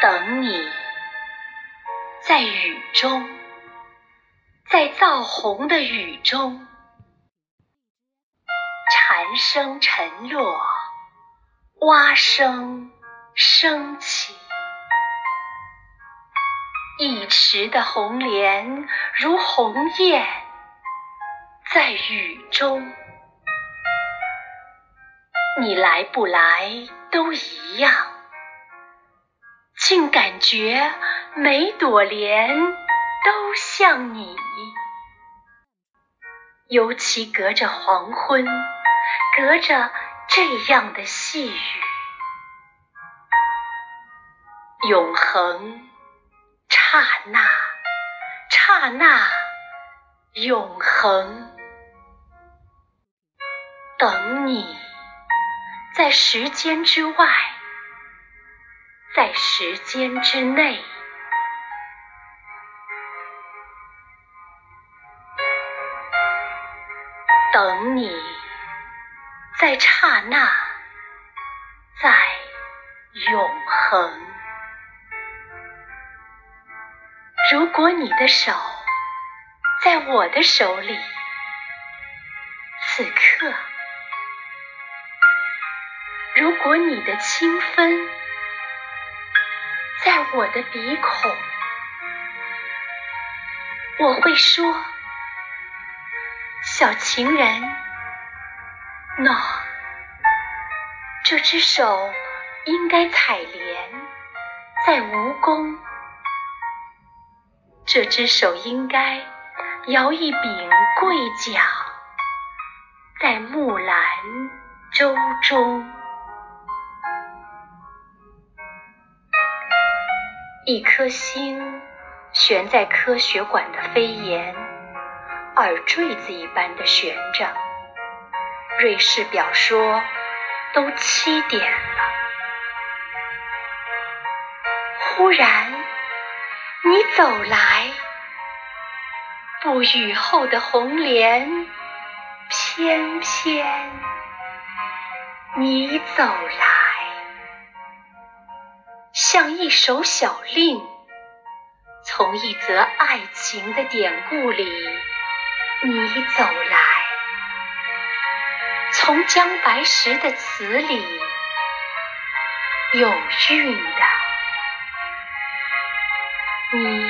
等你在雨中，在造红的雨中，蝉声沉落，蛙声升起。一池的红莲如红叶，在雨中。你来不来都一样。竟感觉每朵莲都像你。尤其隔着黄昏，隔着这样的细雨，永恒，刹那，刹那，永恒，等你。在时间之外，在时间之内，等你，在刹那，在永恒。如果你的手在我的手里，此刻。如果你的清风在我的鼻孔，我会说：“小情人，no，这只手应该采莲在蜈蚣，这只手应该摇一柄桂桨在木兰舟中。”一颗星悬在科学馆的飞檐，耳坠子一般的悬着。瑞士表说都七点了。忽然你走来，不雨后的红莲，翩翩你走来。像一首小令，从一则爱情的典故里，你走来；从姜白石的词里，有韵的，你